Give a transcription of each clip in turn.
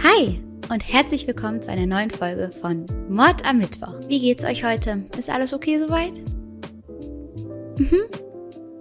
Hi und herzlich willkommen zu einer neuen Folge von Mord am Mittwoch. Wie geht's euch heute? Ist alles okay soweit? Mhm.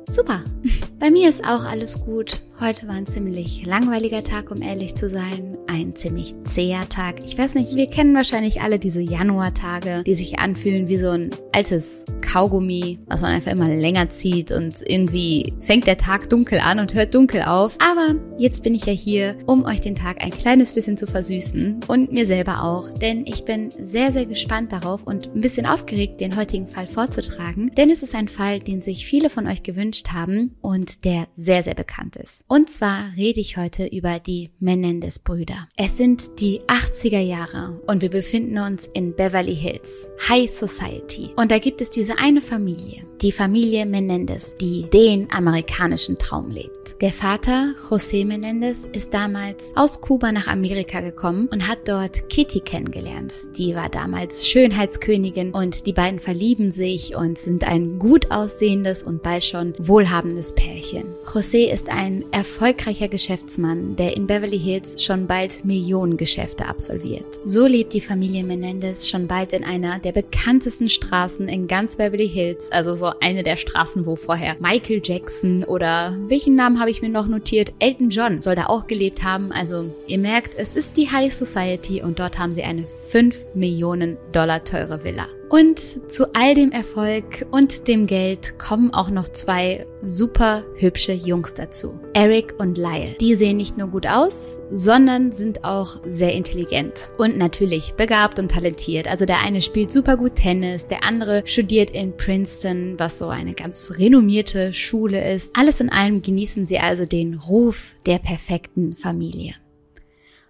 Super. Bei mir ist auch alles gut. Heute war ein ziemlich langweiliger Tag, um ehrlich zu sein. Ein ziemlich zäher Tag. Ich weiß nicht, wir kennen wahrscheinlich alle diese Januartage, die sich anfühlen wie so ein altes Kaugummi, was man einfach immer länger zieht und irgendwie fängt der Tag dunkel an und hört dunkel auf. Aber jetzt bin ich ja hier, um euch den Tag ein kleines bisschen zu versüßen und mir selber auch, denn ich bin sehr, sehr gespannt darauf und ein bisschen aufgeregt, den heutigen Fall vorzutragen, denn es ist ein Fall, den sich viele von euch gewünscht haben und der sehr, sehr bekannt ist. Und zwar rede ich heute über die Menendez-Brüder. Es sind die 80er Jahre und wir befinden uns in Beverly Hills, High Society. Und da gibt es diese eine Familie, die Familie Menendez, die den amerikanischen Traum lebt. Der Vater, José Menendez, ist damals aus Kuba nach Amerika gekommen und hat dort Kitty kennengelernt. Die war damals Schönheitskönigin und die beiden verlieben sich und sind ein gut aussehendes und bald schon wohlhabendes Pärchen. José ist ein erfolgreicher Geschäftsmann, der in Beverly Hills schon bald Millionen Geschäfte absolviert. So lebt die Familie Menendez schon bald in einer der bekanntesten Straßen in ganz Beverly Hills, also so eine der Straßen, wo vorher Michael Jackson oder welchen Namen habe ich mir noch notiert? Elton John soll da auch gelebt haben. Also ihr merkt, es ist die High Society und dort haben sie eine 5 Millionen Dollar teure Villa. Und zu all dem Erfolg und dem Geld kommen auch noch zwei super hübsche Jungs dazu. Eric und Lyle. Die sehen nicht nur gut aus, sondern sind auch sehr intelligent und natürlich begabt und talentiert. Also der eine spielt super gut Tennis, der andere studiert in Princeton, was so eine ganz renommierte Schule ist. Alles in allem genießen sie also den Ruf der perfekten Familie.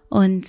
Und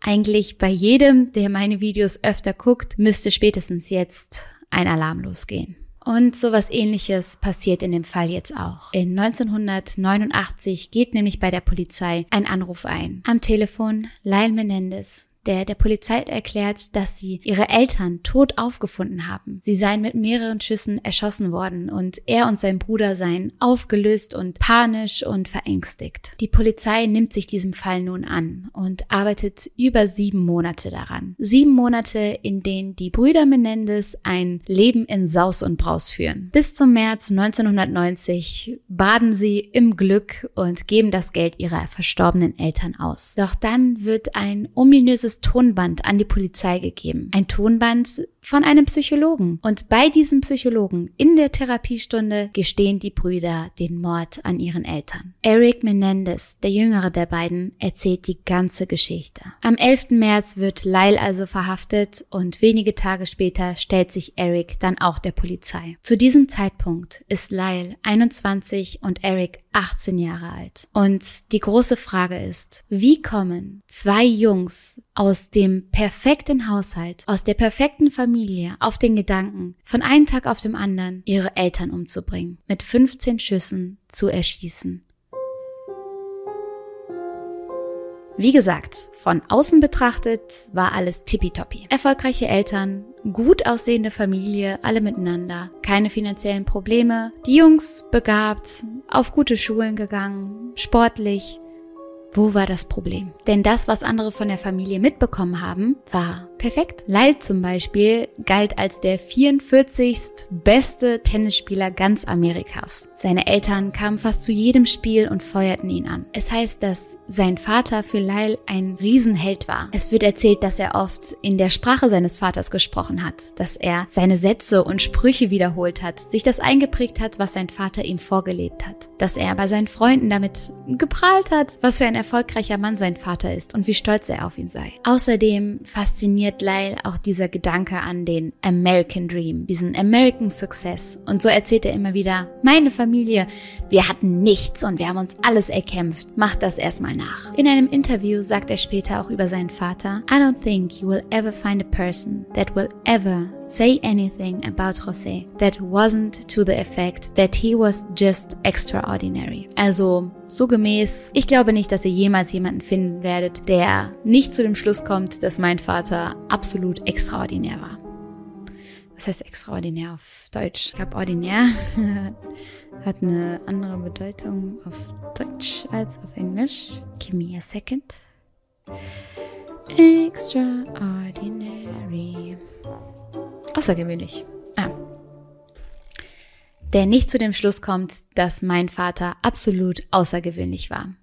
eigentlich bei jedem, der meine Videos öfter guckt, müsste spätestens jetzt ein Alarm losgehen. Und sowas ähnliches passiert in dem Fall jetzt auch. In 1989 geht nämlich bei der Polizei ein Anruf ein. Am Telefon Lyle Menendez, der der Polizei erklärt, dass sie ihre Eltern tot aufgefunden haben. Sie seien mit mehreren Schüssen erschossen worden und er und sein Bruder seien aufgelöst und panisch und verängstigt. Die Polizei nimmt sich diesem Fall nun an und arbeitet über sieben Monate daran. Sieben Monate, in denen die Brüder Menendez ein Leben in Saus und Braus führen. Bis zum März 1990 baden sie im Glück und geben das Geld ihrer verstorbenen Eltern aus. Doch dann wird ein ominöses Tonband an die Polizei gegeben. Ein Tonband von einem Psychologen. Und bei diesem Psychologen in der Therapiestunde gestehen die Brüder den Mord an ihren Eltern. Eric Menendez, der jüngere der beiden, erzählt die ganze Geschichte. Am 11. März wird Lyle also verhaftet und wenige Tage später stellt sich Eric dann auch der Polizei. Zu diesem Zeitpunkt ist Lyle 21 und Eric 18 Jahre alt. Und die große Frage ist, wie kommen zwei Jungs aus dem perfekten Haushalt, aus der perfekten Familie auf den Gedanken, von einem Tag auf dem anderen ihre Eltern umzubringen, mit 15 Schüssen zu erschießen. Wie gesagt, von außen betrachtet war alles tippitoppi. Erfolgreiche Eltern, gut aussehende Familie, alle miteinander, keine finanziellen Probleme, die Jungs begabt, auf gute Schulen gegangen, sportlich, wo war das Problem? Denn das, was andere von der Familie mitbekommen haben, war perfekt. Lyle zum Beispiel galt als der 44. beste Tennisspieler ganz Amerikas. Seine Eltern kamen fast zu jedem Spiel und feuerten ihn an. Es heißt, dass sein Vater für Lyle ein Riesenheld war. Es wird erzählt, dass er oft in der Sprache seines Vaters gesprochen hat, dass er seine Sätze und Sprüche wiederholt hat, sich das eingeprägt hat, was sein Vater ihm vorgelebt hat, dass er bei seinen Freunden damit geprahlt hat, was für ein erfolgreicher Mann sein Vater ist und wie stolz er auf ihn sei. Außerdem fasziniert Lyle auch dieser Gedanke an den American Dream, diesen American Success. Und so erzählt er immer wieder, meine Familie, wir hatten nichts und wir haben uns alles erkämpft. Macht das erstmal nach. In einem Interview sagt er später auch über seinen Vater, I don't think you will ever find a person that will ever say anything about Jose that wasn't to the effect that he was just extraordinary. Also so gemäß, ich glaube nicht, dass ihr jemals jemanden finden werdet, der nicht zu dem Schluss kommt, dass mein Vater absolut extraordinär war. Was heißt extraordinär auf Deutsch? Ich glaube, ordinär hat eine andere Bedeutung auf Deutsch als auf Englisch. Give me a second. Extraordinary. Außergewöhnlich. Ah. Der nicht zu dem Schluss kommt, dass mein Vater absolut außergewöhnlich war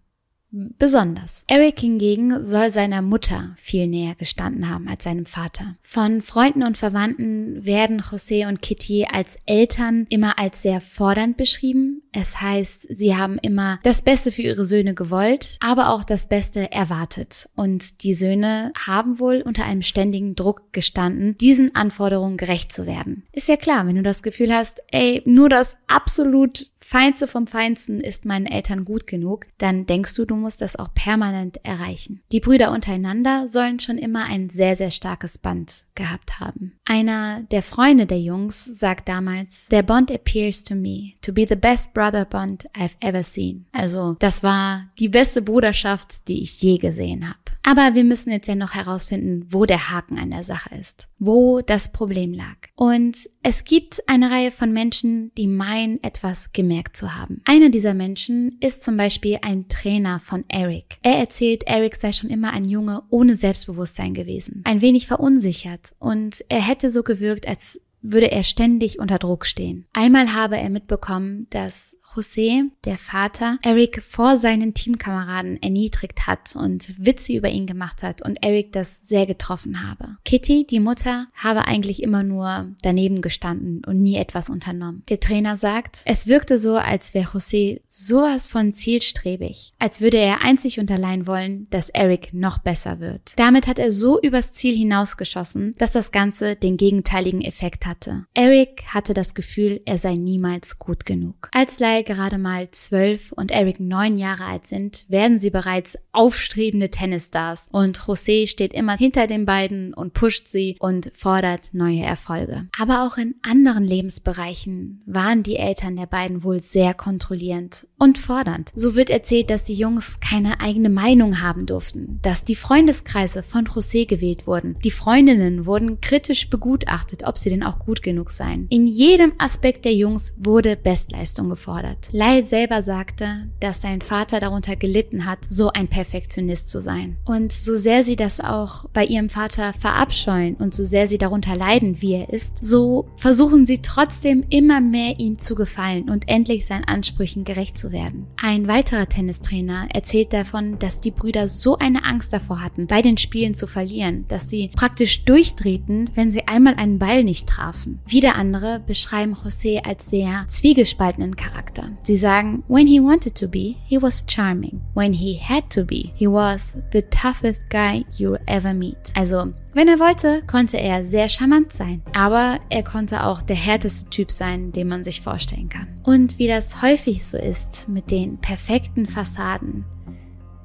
besonders. Eric hingegen soll seiner Mutter viel näher gestanden haben als seinem Vater. Von Freunden und Verwandten werden José und Kitty als Eltern immer als sehr fordernd beschrieben. Es heißt, sie haben immer das Beste für ihre Söhne gewollt, aber auch das Beste erwartet. Und die Söhne haben wohl unter einem ständigen Druck gestanden, diesen Anforderungen gerecht zu werden. Ist ja klar, wenn du das Gefühl hast, ey, nur das absolut Feinste vom Feinsten ist meinen Eltern gut genug, dann denkst du, du musst das auch permanent erreichen. Die Brüder untereinander sollen schon immer ein sehr, sehr starkes Band gehabt haben. Einer der Freunde der Jungs sagt damals, der Bond appears to me to be the best brother bond I've ever seen. Also, das war die beste Bruderschaft, die ich je gesehen habe. Aber wir müssen jetzt ja noch herausfinden, wo der Haken an der Sache ist, wo das Problem lag. Und es gibt eine Reihe von Menschen, die meinen, etwas gemerkt zu haben. Einer dieser Menschen ist zum Beispiel ein Trainer von Eric. Er erzählt, Eric sei schon immer ein Junge ohne Selbstbewusstsein gewesen, ein wenig verunsichert und er hätte so gewirkt, als würde er ständig unter Druck stehen. Einmal habe er mitbekommen, dass José, der Vater, Eric vor seinen Teamkameraden erniedrigt hat und Witze über ihn gemacht hat und Eric das sehr getroffen habe. Kitty, die Mutter, habe eigentlich immer nur daneben gestanden und nie etwas unternommen. Der Trainer sagt, es wirkte so, als wäre José sowas von zielstrebig, als würde er einzig und allein wollen, dass Eric noch besser wird. Damit hat er so übers Ziel hinausgeschossen, dass das Ganze den gegenteiligen Effekt hatte. Eric hatte das Gefühl, er sei niemals gut genug. Als Lyle gerade mal zwölf und Eric neun Jahre alt sind, werden sie bereits aufstrebende Tennisstars und José steht immer hinter den beiden und pusht sie und fordert neue Erfolge. Aber auch in anderen Lebensbereichen waren die Eltern der beiden wohl sehr kontrollierend und fordernd. So wird erzählt, dass die Jungs keine eigene Meinung haben durften, dass die Freundeskreise von José gewählt wurden. Die Freundinnen wurden kritisch begutachtet, ob sie denn auch gut genug seien. In jedem Aspekt der Jungs wurde Bestleistung gefordert. Lyle selber sagte, dass sein Vater darunter gelitten hat, so ein Perfektionist zu sein. Und so sehr sie das auch bei ihrem Vater verabscheuen und so sehr sie darunter leiden, wie er ist, so versuchen sie trotzdem immer mehr ihm zu gefallen und endlich seinen Ansprüchen gerecht zu werden. Ein weiterer Tennistrainer erzählt davon, dass die Brüder so eine Angst davor hatten, bei den Spielen zu verlieren, dass sie praktisch durchdrehten, wenn sie einmal einen Ball nicht trafen. Wieder andere beschreiben José als sehr zwiegespaltenen Charakter. Sie sagen, when he wanted to be, he was charming. When he had to be, he was the toughest guy you'll ever meet. Also, wenn er wollte, konnte er sehr charmant sein. Aber er konnte auch der härteste Typ sein, den man sich vorstellen kann. Und wie das häufig so ist mit den perfekten Fassaden,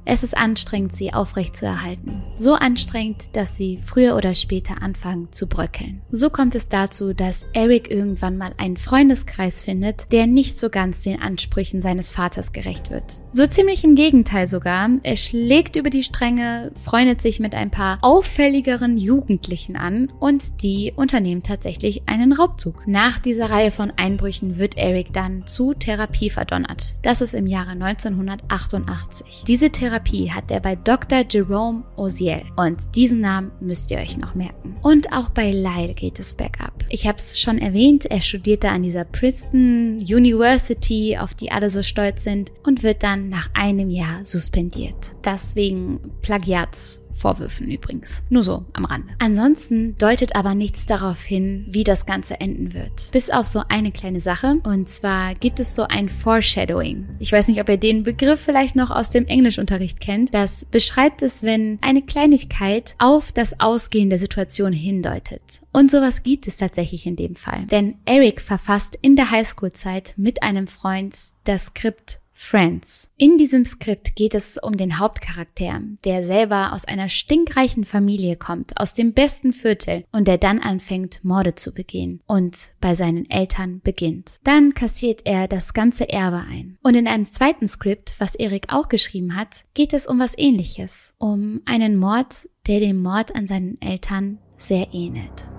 es ist anstrengend, sie aufrecht zu erhalten. So anstrengend, dass sie früher oder später anfangen zu bröckeln. So kommt es dazu, dass Eric irgendwann mal einen Freundeskreis findet, der nicht so ganz den Ansprüchen seines Vaters gerecht wird. So ziemlich im Gegenteil sogar. Er schlägt über die Stränge, freundet sich mit ein paar auffälligeren Jugendlichen an und die unternehmen tatsächlich einen Raubzug. Nach dieser Reihe von Einbrüchen wird Eric dann zu Therapie verdonnert. Das ist im Jahre 1988. Diese Therapie hat er bei Dr. Jerome Oziel und diesen Namen müsst ihr euch noch merken. Und auch bei Lyle geht es bergab. Ich habe es schon erwähnt, er studierte an dieser Princeton University, auf die alle so stolz sind, und wird dann nach einem Jahr suspendiert. Das wegen Plagiats Vorwürfen übrigens. Nur so am Rande. Ansonsten deutet aber nichts darauf hin, wie das Ganze enden wird. Bis auf so eine kleine Sache. Und zwar gibt es so ein Foreshadowing. Ich weiß nicht, ob ihr den Begriff vielleicht noch aus dem Englischunterricht kennt. Das beschreibt es, wenn eine Kleinigkeit auf das Ausgehen der Situation hindeutet. Und sowas gibt es tatsächlich in dem Fall. Denn Eric verfasst in der Highschool-Zeit mit einem Freund das Skript Friends. In diesem Skript geht es um den Hauptcharakter, der selber aus einer stinkreichen Familie kommt, aus dem besten Viertel und der dann anfängt, Morde zu begehen und bei seinen Eltern beginnt. Dann kassiert er das ganze Erbe ein. Und in einem zweiten Skript, was Erik auch geschrieben hat, geht es um was ähnliches, um einen Mord, der dem Mord an seinen Eltern sehr ähnelt.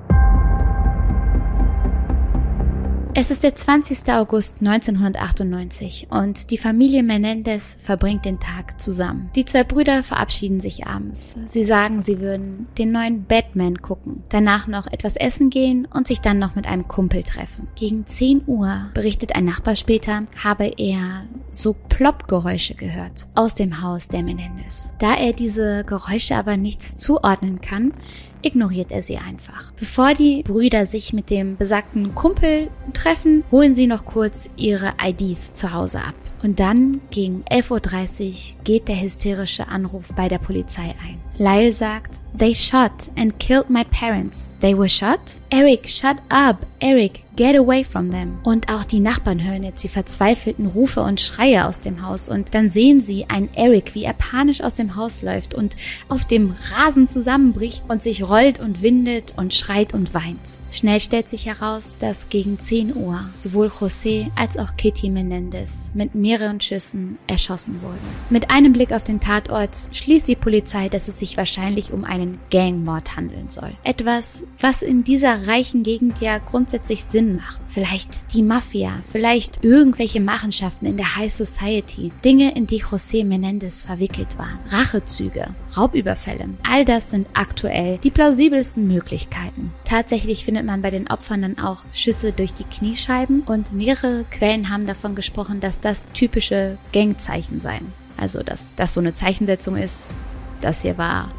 Es ist der 20. August 1998 und die Familie Menendez verbringt den Tag zusammen. Die zwei Brüder verabschieden sich abends. Sie sagen, sie würden den neuen Batman gucken, danach noch etwas essen gehen und sich dann noch mit einem Kumpel treffen. Gegen 10 Uhr berichtet ein Nachbar später, habe er so Plopp-Geräusche gehört aus dem Haus der Menendez. Da er diese Geräusche aber nichts zuordnen kann, ignoriert er sie einfach. Bevor die Brüder sich mit dem besagten Kumpel treffen, holen sie noch kurz ihre IDs zu Hause ab. Und dann gegen 11.30 Uhr geht der hysterische Anruf bei der Polizei ein. Lyle sagt, They shot and killed my parents. They were shot? Eric, shut up. Eric, get away from them. Und auch die Nachbarn hören jetzt die verzweifelten Rufe und Schreie aus dem Haus und dann sehen sie einen Eric, wie er panisch aus dem Haus läuft und auf dem Rasen zusammenbricht und sich rollt und windet und schreit und weint. Schnell stellt sich heraus, dass gegen 10 Uhr sowohl José als auch Kitty Menendez mit mehreren Schüssen erschossen wurden. Mit einem Blick auf den Tatort schließt die Polizei, dass es sich wahrscheinlich um einen Gangmord handeln soll. Etwas, was in dieser reichen Gegend ja grundsätzlich Sinn macht. Vielleicht die Mafia, vielleicht irgendwelche Machenschaften in der High Society, Dinge, in die José Menendez verwickelt war, Rachezüge, Raubüberfälle. All das sind aktuell die plausibelsten Möglichkeiten. Tatsächlich findet man bei den Opfern dann auch Schüsse durch die Kniescheiben und mehrere Quellen haben davon gesprochen, dass das typische Gangzeichen seien. Also, dass das so eine Zeichensetzung ist. Das hier war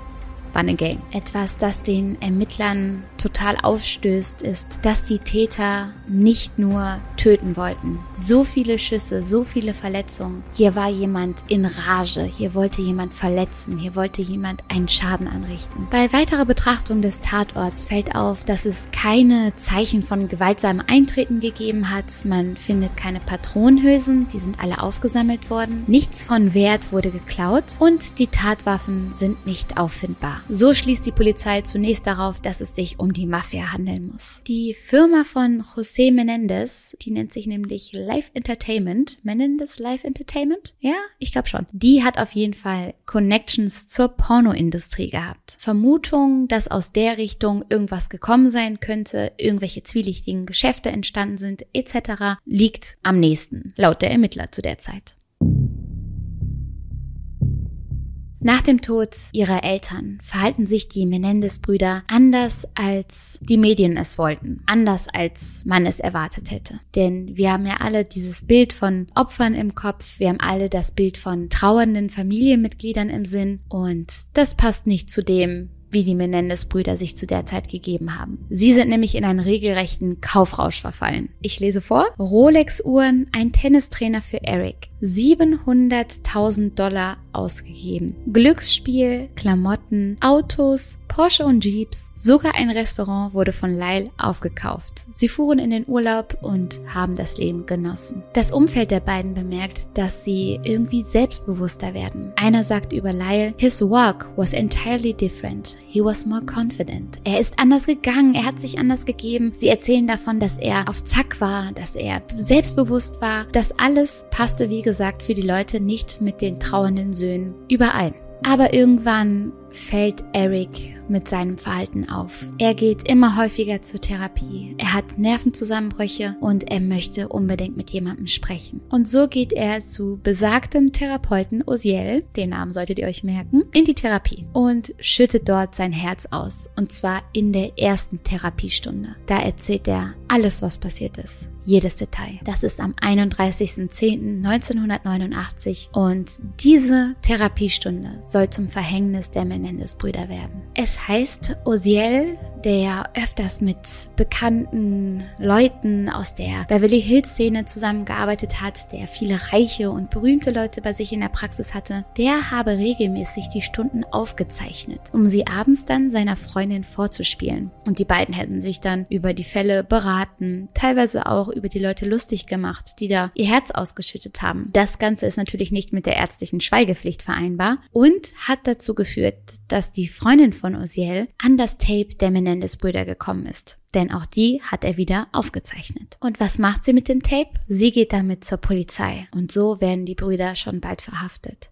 eine Gang. Etwas, das den Ermittlern total aufstößt, ist, dass die Täter nicht nur töten wollten. So viele Schüsse, so viele Verletzungen. Hier war jemand in Rage, hier wollte jemand verletzen, hier wollte jemand einen Schaden anrichten. Bei weiterer Betrachtung des Tatorts fällt auf, dass es keine Zeichen von gewaltsamem Eintreten gegeben hat. Man findet keine Patronenhülsen, die sind alle aufgesammelt worden. Nichts von Wert wurde geklaut und die Tatwaffen sind nicht auffindbar. So schließt die Polizei zunächst darauf, dass es sich um die Mafia handeln muss. Die Firma von José Menendez, die nennt sich nämlich Live Entertainment. Menendez Live Entertainment? Ja, ich glaube schon. Die hat auf jeden Fall Connections zur Pornoindustrie gehabt. Vermutung, dass aus der Richtung irgendwas gekommen sein könnte, irgendwelche zwielichtigen Geschäfte entstanden sind, etc., liegt am nächsten, laut der Ermittler zu der Zeit. Nach dem Tod ihrer Eltern verhalten sich die Menendez-Brüder anders, als die Medien es wollten, anders, als man es erwartet hätte. Denn wir haben ja alle dieses Bild von Opfern im Kopf, wir haben alle das Bild von trauernden Familienmitgliedern im Sinn und das passt nicht zu dem, wie die Menendez-Brüder sich zu der Zeit gegeben haben. Sie sind nämlich in einen regelrechten Kaufrausch verfallen. Ich lese vor. Rolex-Uhren, ein Tennistrainer für Eric. 700.000 Dollar ausgegeben. Glücksspiel, Klamotten, Autos, Porsche und Jeeps, sogar ein Restaurant wurde von Lyle aufgekauft. Sie fuhren in den Urlaub und haben das Leben genossen. Das Umfeld der beiden bemerkt, dass sie irgendwie selbstbewusster werden. Einer sagt über Lyle, his walk was entirely different. He was more confident. Er ist anders gegangen, er hat sich anders gegeben. Sie erzählen davon, dass er auf Zack war, dass er selbstbewusst war. Das alles passte, wie gesagt, für die Leute nicht mit den trauernden Söhnen überein. Aber irgendwann fällt Eric mit seinem Verhalten auf. Er geht immer häufiger zur Therapie. Er hat Nervenzusammenbrüche und er möchte unbedingt mit jemandem sprechen. Und so geht er zu besagtem Therapeuten Osiel, den Namen solltet ihr euch merken, in die Therapie und schüttet dort sein Herz aus. Und zwar in der ersten Therapiestunde. Da erzählt er alles, was passiert ist jedes Detail. Das ist am 31.10.1989 und diese Therapiestunde soll zum Verhängnis der Menendez-Brüder werden. Es heißt, Osiel, der öfters mit bekannten Leuten aus der Beverly Hills Szene zusammengearbeitet hat, der viele reiche und berühmte Leute bei sich in der Praxis hatte, der habe regelmäßig die Stunden aufgezeichnet, um sie abends dann seiner Freundin vorzuspielen. Und die beiden hätten sich dann über die Fälle beraten, teilweise auch über die Leute lustig gemacht, die da ihr Herz ausgeschüttet haben. Das Ganze ist natürlich nicht mit der ärztlichen Schweigepflicht vereinbar und hat dazu geführt, dass die Freundin von Osiel an das Tape der Menendez-Brüder gekommen ist. Denn auch die hat er wieder aufgezeichnet. Und was macht sie mit dem Tape? Sie geht damit zur Polizei. Und so werden die Brüder schon bald verhaftet.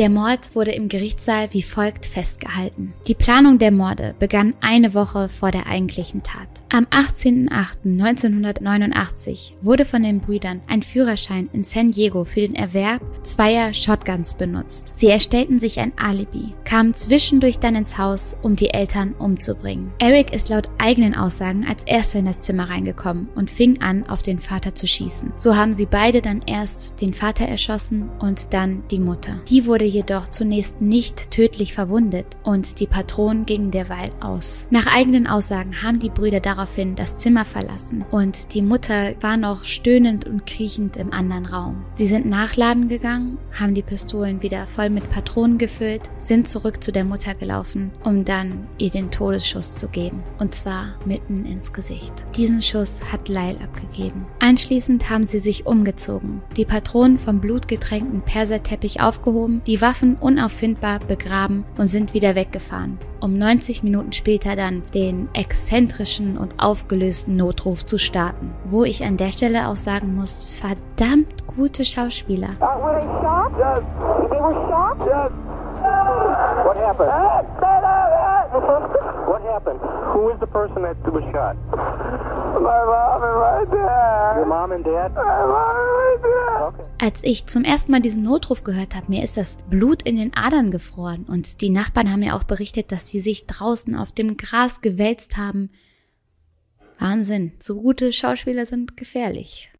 Der Mord wurde im Gerichtssaal wie folgt festgehalten. Die Planung der Morde begann eine Woche vor der eigentlichen Tat. Am 18.08.1989 wurde von den Brüdern ein Führerschein in San Diego für den Erwerb zweier Shotguns benutzt. Sie erstellten sich ein Alibi, kamen zwischendurch dann ins Haus, um die Eltern umzubringen. Eric ist laut eigenen Aussagen als erster in das Zimmer reingekommen und fing an, auf den Vater zu schießen. So haben sie beide dann erst den Vater erschossen und dann die Mutter. Die wurde jedoch zunächst nicht tödlich verwundet und die Patronen gingen derweil aus. Nach eigenen Aussagen haben die Brüder darauf daraufhin das Zimmer verlassen und die Mutter war noch stöhnend und kriechend im anderen Raum. Sie sind nachladen gegangen, haben die Pistolen wieder voll mit Patronen gefüllt, sind zurück zu der Mutter gelaufen, um dann ihr den Todesschuss zu geben. Und zwar mitten ins Gesicht. Diesen Schuss hat Lyle abgegeben. Anschließend haben sie sich umgezogen, die Patronen vom blutgetränkten Perserteppich aufgehoben, die Waffen unauffindbar begraben und sind wieder weggefahren, um 90 Minuten später dann den exzentrischen und aufgelösten Notruf zu starten. Wo ich an der Stelle auch sagen muss, verdammt gute Schauspieler. Uh, Who is the person that was shot? My mom and my dad. Your mom and dad? My mom and my dad. Okay. Als ich zum ersten Mal diesen Notruf gehört habe, mir ist das Blut in den Adern gefroren und die Nachbarn haben mir auch berichtet, dass sie sich draußen auf dem Gras gewälzt haben, Wahnsinn, so gute Schauspieler sind gefährlich.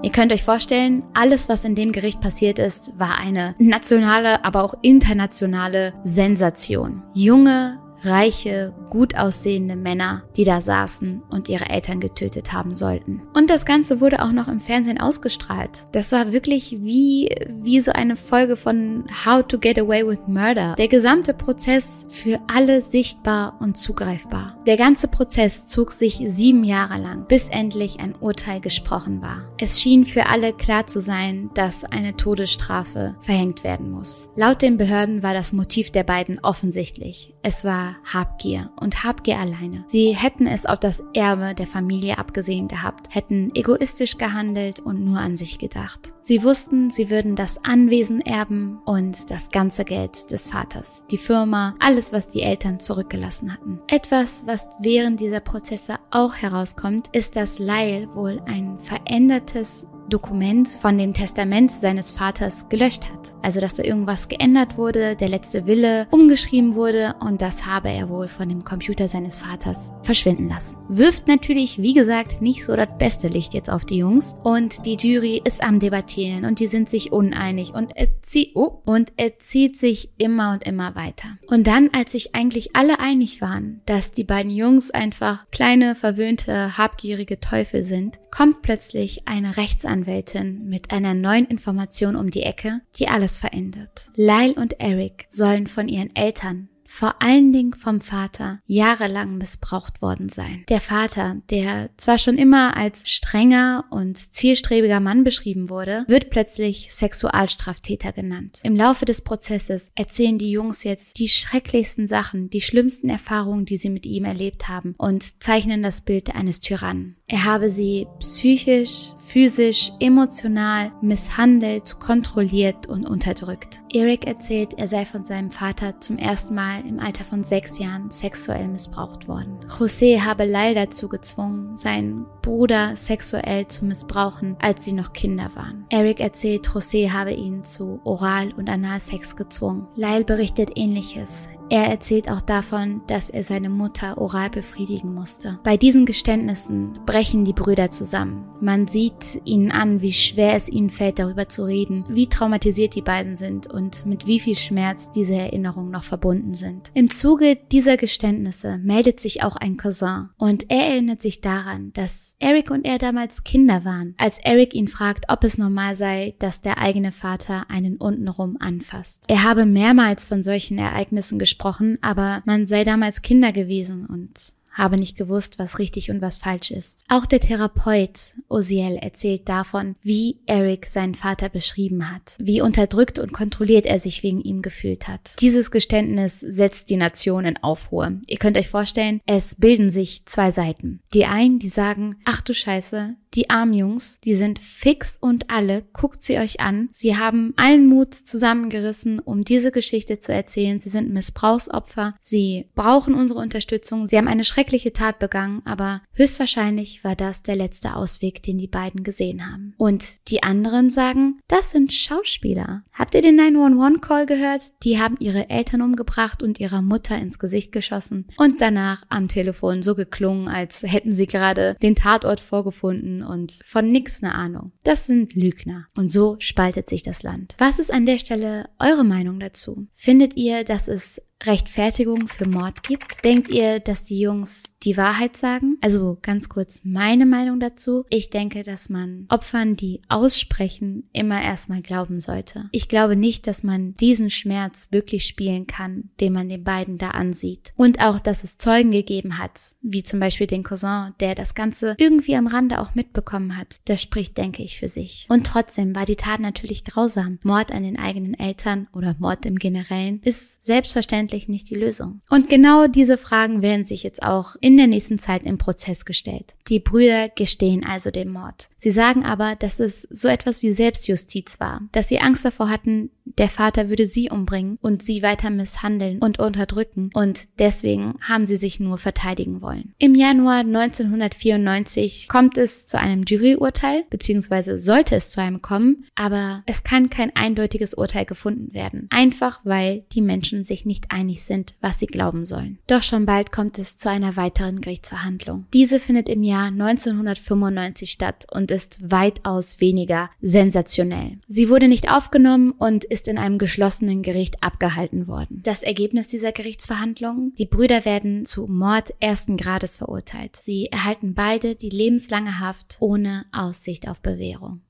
Ihr könnt euch vorstellen, alles, was in dem Gericht passiert ist, war eine nationale, aber auch internationale Sensation. Junge, reiche, gut aussehende Männer, die da saßen und ihre Eltern getötet haben sollten. Und das Ganze wurde auch noch im Fernsehen ausgestrahlt. Das war wirklich wie, wie so eine Folge von How to Get Away with Murder. Der gesamte Prozess für alle sichtbar und zugreifbar. Der ganze Prozess zog sich sieben Jahre lang, bis endlich ein Urteil gesprochen war. Es schien für alle klar zu sein, dass eine Todesstrafe verhängt werden muss. Laut den Behörden war das Motiv der beiden offensichtlich. Es war Habgier und Habgier alleine. Sie hätten es auf das Erbe der Familie abgesehen gehabt, hätten egoistisch gehandelt und nur an sich gedacht. Sie wussten, sie würden das Anwesen erben und das ganze Geld des Vaters, die Firma, alles, was die Eltern zurückgelassen hatten. Etwas, was während dieser Prozesse auch herauskommt, ist, dass Lyle wohl ein verändertes Dokument von dem Testament seines Vaters gelöscht hat. Also, dass da irgendwas geändert wurde, der letzte Wille umgeschrieben wurde und das habe er wohl von dem Computer seines Vaters verschwinden lassen. Wirft natürlich, wie gesagt, nicht so das beste Licht jetzt auf die Jungs und die Jury ist am Debattieren und die sind sich uneinig und er zieht, oh, und er zieht sich immer und immer weiter. Und dann, als sich eigentlich alle einig waren, dass die beiden Jungs einfach kleine, verwöhnte, habgierige Teufel sind, kommt plötzlich eine Rechtsanwältin mit einer neuen Information um die Ecke, die alles verändert. Lyle und Eric sollen von ihren Eltern vor allen Dingen vom Vater jahrelang missbraucht worden sein. Der Vater, der zwar schon immer als strenger und zielstrebiger Mann beschrieben wurde, wird plötzlich Sexualstraftäter genannt. Im Laufe des Prozesses erzählen die Jungs jetzt die schrecklichsten Sachen, die schlimmsten Erfahrungen, die sie mit ihm erlebt haben und zeichnen das Bild eines Tyrannen. Er habe sie psychisch, physisch, emotional misshandelt, kontrolliert und unterdrückt. Eric erzählt, er sei von seinem Vater zum ersten Mal im Alter von sechs Jahren sexuell missbraucht worden. José habe Lyle dazu gezwungen, seinen Bruder sexuell zu missbrauchen, als sie noch Kinder waren. Eric erzählt, José habe ihn zu Oral- und Analsex gezwungen. Lyle berichtet ähnliches. Er erzählt auch davon, dass er seine Mutter oral befriedigen musste. Bei diesen Geständnissen brechen die Brüder zusammen. Man sieht ihnen an, wie schwer es ihnen fällt, darüber zu reden, wie traumatisiert die beiden sind und mit wie viel Schmerz diese Erinnerungen noch verbunden sind. Im Zuge dieser Geständnisse meldet sich auch ein Cousin und er erinnert sich daran, dass Eric und er damals Kinder waren, als Eric ihn fragt, ob es normal sei, dass der eigene Vater einen untenrum anfasst. Er habe mehrmals von solchen Ereignissen gesprochen, gesprochen, aber man sei damals Kinder gewesen und habe nicht gewusst, was richtig und was falsch ist. Auch der Therapeut Osiel erzählt davon, wie Eric seinen Vater beschrieben hat, wie unterdrückt und kontrolliert er sich wegen ihm gefühlt hat. Dieses Geständnis setzt die Nation in Aufruhr. Ihr könnt euch vorstellen, es bilden sich zwei Seiten. Die einen, die sagen, ach du Scheiße, die Armjungs, die sind fix und alle, guckt sie euch an. Sie haben allen Mut zusammengerissen, um diese Geschichte zu erzählen. Sie sind Missbrauchsopfer. Sie brauchen unsere Unterstützung. Sie haben eine schreckliche Tat begangen, aber höchstwahrscheinlich war das der letzte Ausweg, den die beiden gesehen haben. Und die anderen sagen, das sind Schauspieler. Habt ihr den 911-Call gehört? Die haben ihre Eltern umgebracht und ihrer Mutter ins Gesicht geschossen und danach am Telefon so geklungen, als hätten sie gerade den Tatort vorgefunden und von nix eine Ahnung. Das sind Lügner. Und so spaltet sich das Land. Was ist an der Stelle eure Meinung dazu? Findet ihr, dass es Rechtfertigung für Mord gibt? Denkt ihr, dass die Jungs die Wahrheit sagen? Also ganz kurz meine Meinung dazu. Ich denke, dass man Opfern, die aussprechen, immer erstmal glauben sollte. Ich glaube nicht, dass man diesen Schmerz wirklich spielen kann, den man den beiden da ansieht. Und auch, dass es Zeugen gegeben hat, wie zum Beispiel den Cousin, der das Ganze irgendwie am Rande auch mitbekommen hat. Das spricht, denke ich, für sich. Und trotzdem war die Tat natürlich grausam. Mord an den eigenen Eltern oder Mord im Generellen ist selbstverständlich selbstverständlich nicht die Lösung. Und genau diese Fragen werden sich jetzt auch in der nächsten Zeit im Prozess gestellt. Die Brüder gestehen also den Mord. Sie sagen aber, dass es so etwas wie Selbstjustiz war, dass sie Angst davor hatten, der Vater würde sie umbringen und sie weiter misshandeln und unterdrücken und deswegen haben sie sich nur verteidigen wollen. Im Januar 1994 kommt es zu einem Juryurteil, beziehungsweise sollte es zu einem kommen, aber es kann kein eindeutiges Urteil gefunden werden, einfach weil die Menschen sich nicht einig sind, was sie glauben sollen. Doch schon bald kommt es zu einer weiteren Gerichtsverhandlung. Diese findet im Jahr 1995 statt und ist weitaus weniger sensationell. Sie wurde nicht aufgenommen und ist in einem geschlossenen Gericht abgehalten worden. Das Ergebnis dieser Gerichtsverhandlungen? Die Brüder werden zu Mord ersten Grades verurteilt. Sie erhalten beide die lebenslange Haft ohne Aussicht auf Bewährung.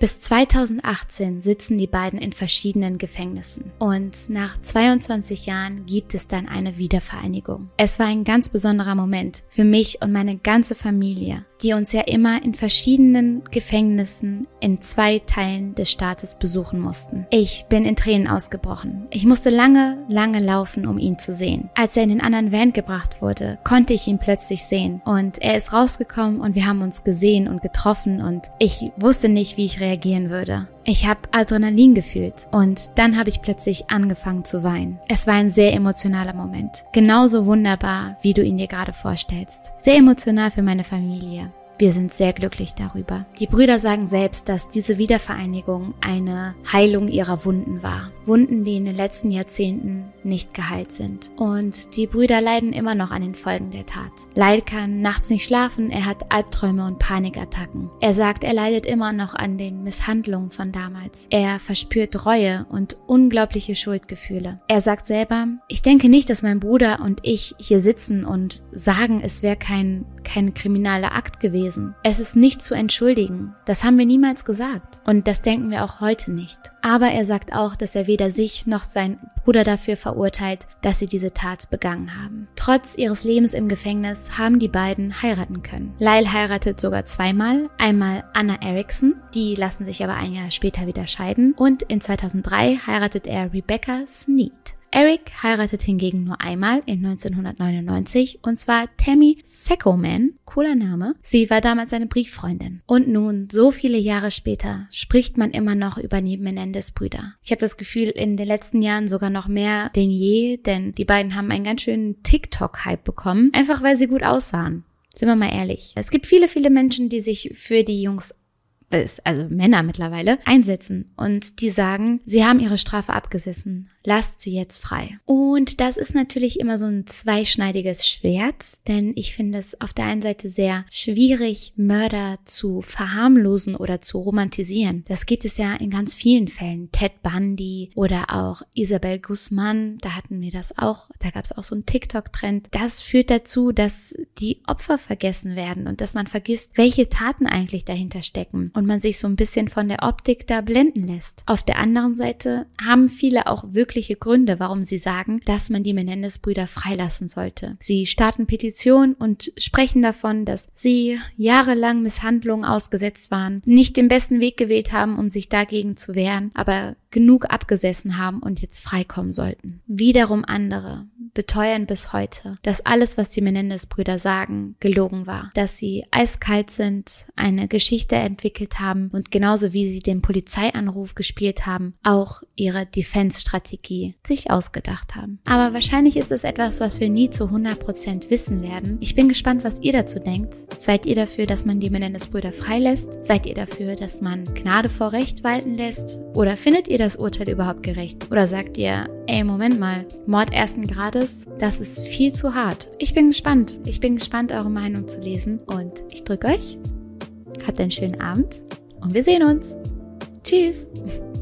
Bis 2018 sitzen die beiden in verschiedenen Gefängnissen und nach 22 Jahren gibt es dann eine Wiedervereinigung. Es war ein ganz besonderer Moment für mich und meine ganze Familie, die uns ja immer in verschiedenen Gefängnissen in zwei Teilen des Staates besuchen mussten. Ich bin in Tränen ausgebrochen. Ich musste lange, lange laufen, um ihn zu sehen. Als er in den anderen Van gebracht wurde, konnte ich ihn plötzlich sehen und er ist rausgekommen und wir haben uns gesehen und getroffen und ich wusste nicht, wie ich reagieren reagieren würde. Ich habe Adrenalin gefühlt und dann habe ich plötzlich angefangen zu weinen. Es war ein sehr emotionaler Moment. Genauso wunderbar, wie du ihn dir gerade vorstellst. Sehr emotional für meine Familie. Wir sind sehr glücklich darüber. Die Brüder sagen selbst, dass diese Wiedervereinigung eine Heilung ihrer Wunden war. Wunden, die in den letzten Jahrzehnten nicht geheilt sind. Und die Brüder leiden immer noch an den Folgen der Tat. Leid kann nachts nicht schlafen, er hat Albträume und Panikattacken. Er sagt, er leidet immer noch an den Misshandlungen von damals. Er verspürt Reue und unglaubliche Schuldgefühle. Er sagt selber, ich denke nicht, dass mein Bruder und ich hier sitzen und sagen, es wäre kein, kein kriminaler Akt gewesen gewesen. Es ist nicht zu entschuldigen. Das haben wir niemals gesagt. Und das denken wir auch heute nicht. Aber er sagt auch, dass er weder sich noch seinen Bruder dafür verurteilt, dass sie diese Tat begangen haben. Trotz ihres Lebens im Gefängnis haben die beiden heiraten können. Lyle heiratet sogar zweimal. Einmal Anna Erickson, die lassen sich aber ein Jahr später wieder scheiden. Und in 2003 heiratet er Rebecca Sneed. Eric heiratet hingegen nur einmal in 1999 und zwar Tammy Seckoman, cooler Name. Sie war damals seine Brieffreundin. Und nun, so viele Jahre später, spricht man immer noch über die Menendez-Brüder. Ich habe das Gefühl, in den letzten Jahren sogar noch mehr denn je, denn die beiden haben einen ganz schönen TikTok-Hype bekommen, einfach weil sie gut aussahen. Sind wir mal ehrlich. Es gibt viele, viele Menschen, die sich für die Jungs also Männer mittlerweile, einsetzen und die sagen, sie haben ihre Strafe abgesessen, lasst sie jetzt frei. Und das ist natürlich immer so ein zweischneidiges Schwert, denn ich finde es auf der einen Seite sehr schwierig, Mörder zu verharmlosen oder zu romantisieren. Das gibt es ja in ganz vielen Fällen. Ted Bundy oder auch Isabel Guzman, da hatten wir das auch, da gab es auch so einen TikTok-Trend. Das führt dazu, dass die Opfer vergessen werden und dass man vergisst, welche Taten eigentlich dahinter stecken und man sich so ein bisschen von der Optik da blenden lässt. Auf der anderen Seite haben viele auch wirkliche Gründe, warum sie sagen, dass man die Menendez-Brüder freilassen sollte. Sie starten Petitionen und sprechen davon, dass sie jahrelang Misshandlungen ausgesetzt waren, nicht den besten Weg gewählt haben, um sich dagegen zu wehren, aber genug abgesessen haben und jetzt freikommen sollten. Wiederum andere beteuern bis heute, dass alles, was die Menendez-Brüder sagen, gelogen war, dass sie eiskalt sind, eine Geschichte entwickelt haben und genauso wie sie den Polizeianruf gespielt haben, auch ihre Defense-Strategie sich ausgedacht haben. Aber wahrscheinlich ist es etwas, was wir nie zu 100% wissen werden. Ich bin gespannt, was ihr dazu denkt. Seid ihr dafür, dass man die Menendez-Brüder freilässt? Seid ihr dafür, dass man Gnade vor Recht walten lässt? Oder findet ihr das Urteil überhaupt gerecht? Oder sagt ihr, ey, Moment mal, Mord ersten Grades, das ist viel zu hart. Ich bin gespannt. Ich bin gespannt, eure Meinung zu lesen und ich drücke euch. Habt einen schönen Abend und wir sehen uns. Tschüss.